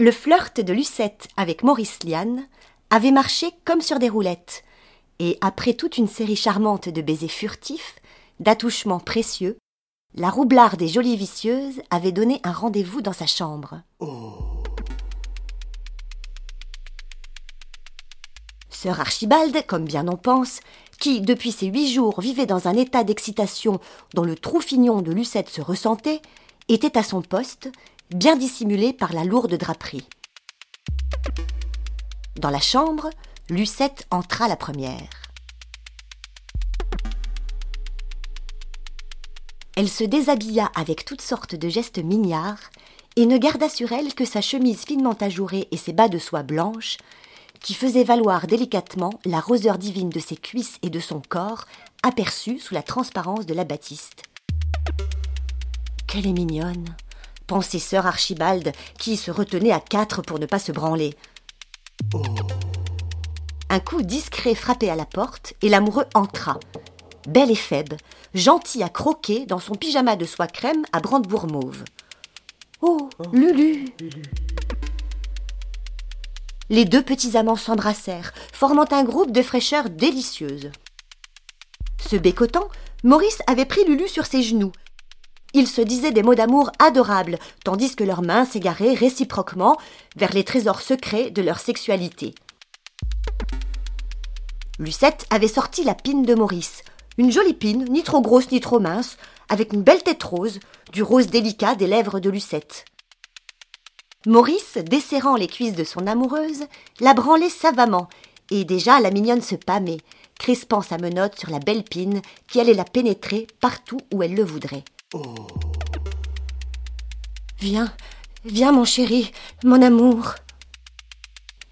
Le flirt de Lucette avec Maurice Liane avait marché comme sur des roulettes, et après toute une série charmante de baisers furtifs, d'attouchements précieux, la roublarde et jolie vicieuse avait donné un rendez-vous dans sa chambre. Sœur Archibald, comme bien on pense, qui, depuis ces huit jours, vivait dans un état d'excitation dont le trou-fignon de Lucette se ressentait, était à son poste, bien dissimulé par la lourde draperie. Dans la chambre, Lucette entra la première. Elle se déshabilla avec toutes sortes de gestes mignards et ne garda sur elle que sa chemise finement ajourée et ses bas de soie blanche, qui faisaient valoir délicatement la roseur divine de ses cuisses et de son corps, aperçue sous la transparence de la batiste. Qu'elle est mignonne pensait sœur Archibald, qui se retenait à quatre pour ne pas se branler. Un coup discret frappait à la porte et l'amoureux entra. Belle et faible, gentil à croquer dans son pyjama de soie crème à brandebourg mauve. Oh, Lulu Les deux petits amants s'embrassèrent, formant un groupe de fraîcheur délicieuse. Se bécotant, Maurice avait pris Lulu sur ses genoux ils se disaient des mots d'amour adorables, tandis que leurs mains s'égaraient réciproquement vers les trésors secrets de leur sexualité. Lucette avait sorti la pine de Maurice, une jolie pine, ni trop grosse ni trop mince, avec une belle tête rose, du rose délicat des lèvres de Lucette. Maurice, desserrant les cuisses de son amoureuse, la branlait savamment, et déjà la mignonne se pâmait, crispant sa menotte sur la belle pine qui allait la pénétrer partout où elle le voudrait. Viens, viens mon chéri, mon amour.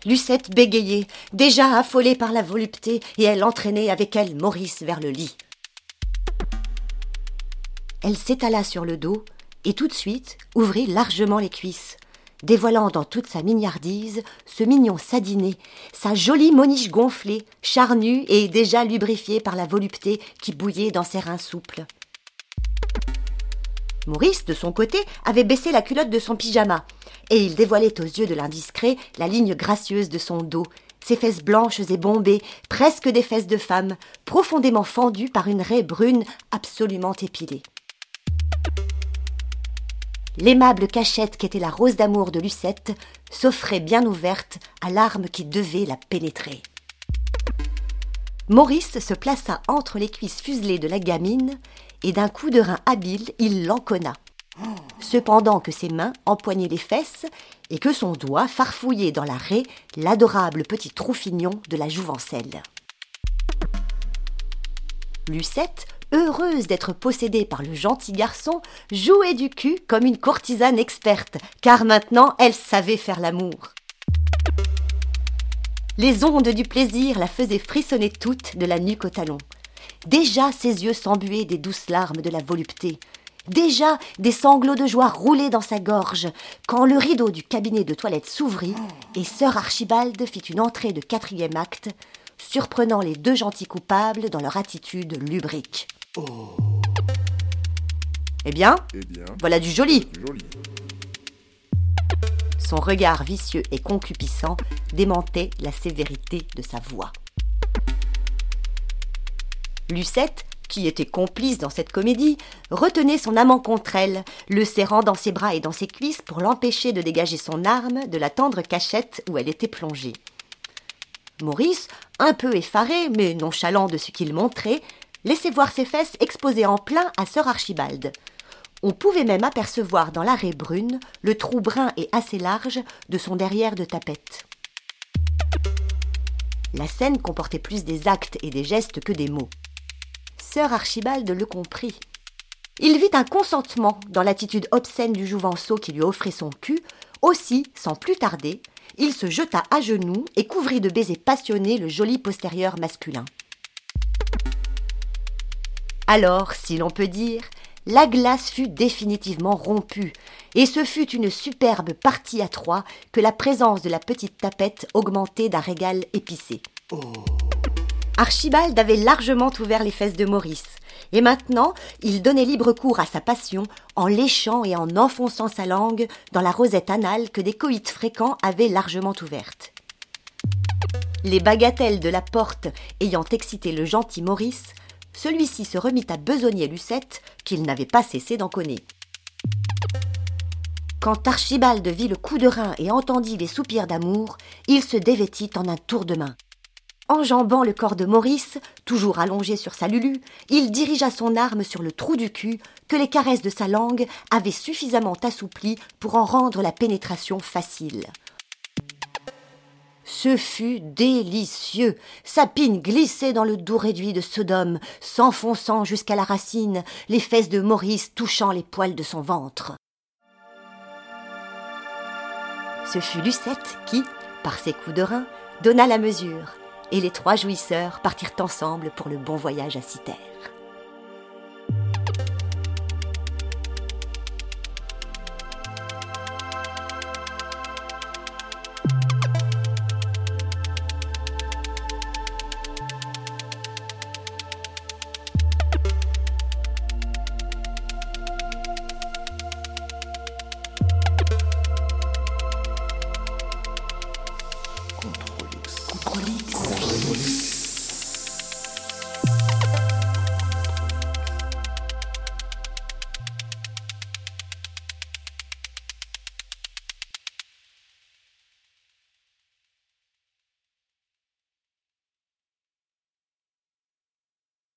Lucette bégayait, déjà affolée par la volupté, et elle entraînait avec elle Maurice vers le lit. Elle s'étala sur le dos, et tout de suite ouvrit largement les cuisses, dévoilant dans toute sa mignardise ce mignon sadiné, sa jolie moniche gonflée, charnue et déjà lubrifiée par la volupté qui bouillait dans ses reins souples. Maurice, de son côté, avait baissé la culotte de son pyjama, et il dévoilait aux yeux de l'indiscret la ligne gracieuse de son dos, ses fesses blanches et bombées, presque des fesses de femme, profondément fendues par une raie brune absolument épilée. L'aimable cachette qu'était la rose d'amour de Lucette s'offrait bien ouverte à l'arme qui devait la pénétrer. Maurice se plaça entre les cuisses fuselées de la gamine et d'un coup de rein habile, il l'enconna. Cependant que ses mains empoignaient les fesses et que son doigt farfouillait dans la raie l'adorable petit troufignon de la jouvencelle. Lucette, heureuse d'être possédée par le gentil garçon, jouait du cul comme une courtisane experte, car maintenant elle savait faire l'amour. Les ondes du plaisir la faisaient frissonner toute de la nuque au talon. Déjà ses yeux s'embuaient des douces larmes de la volupté. Déjà des sanglots de joie roulaient dans sa gorge, quand le rideau du cabinet de toilette s'ouvrit et sœur Archibald fit une entrée de quatrième acte, surprenant les deux gentils coupables dans leur attitude lubrique. Eh bien, Eh bien, voilà du joli. joli. Son regard vicieux et concupissant démentait la sévérité de sa voix. Lucette, qui était complice dans cette comédie, retenait son amant contre elle, le serrant dans ses bras et dans ses cuisses pour l'empêcher de dégager son arme de la tendre cachette où elle était plongée. Maurice, un peu effaré, mais nonchalant de ce qu'il montrait, laissait voir ses fesses exposées en plein à sœur Archibald. On pouvait même apercevoir dans l'arrêt brune le trou brun et assez large de son derrière de tapette. La scène comportait plus des actes et des gestes que des mots. Sœur Archibald le comprit. Il vit un consentement dans l'attitude obscène du jouvenceau qui lui offrait son cul. Aussi, sans plus tarder, il se jeta à genoux et couvrit de baisers passionnés le joli postérieur masculin. Alors, si l'on peut dire, la glace fut définitivement rompue, et ce fut une superbe partie à trois que la présence de la petite tapette augmentait d'un régal épicé. Archibald avait largement ouvert les fesses de Maurice, et maintenant il donnait libre cours à sa passion en léchant et en enfonçant sa langue dans la rosette anale que des coïts fréquents avaient largement ouverte. Les bagatelles de la porte ayant excité le gentil Maurice, celui-ci se remit à besogner Lucette, qu'il n'avait pas cessé d'enconner. Quand Archibald vit le coup de rein et entendit les soupirs d'amour, il se dévêtit en un tour de main. Enjambant le corps de Maurice, toujours allongé sur sa lulu, il dirigea son arme sur le trou du cul que les caresses de sa langue avaient suffisamment assoupli pour en rendre la pénétration facile. Ce fut délicieux. Sa pine glissait dans le doux réduit de Sodome, s'enfonçant jusqu'à la racine, les fesses de Maurice touchant les poils de son ventre. Ce fut Lucette qui, par ses coups de rein, donna la mesure et les trois jouisseurs partirent ensemble pour le bon voyage à Citerre.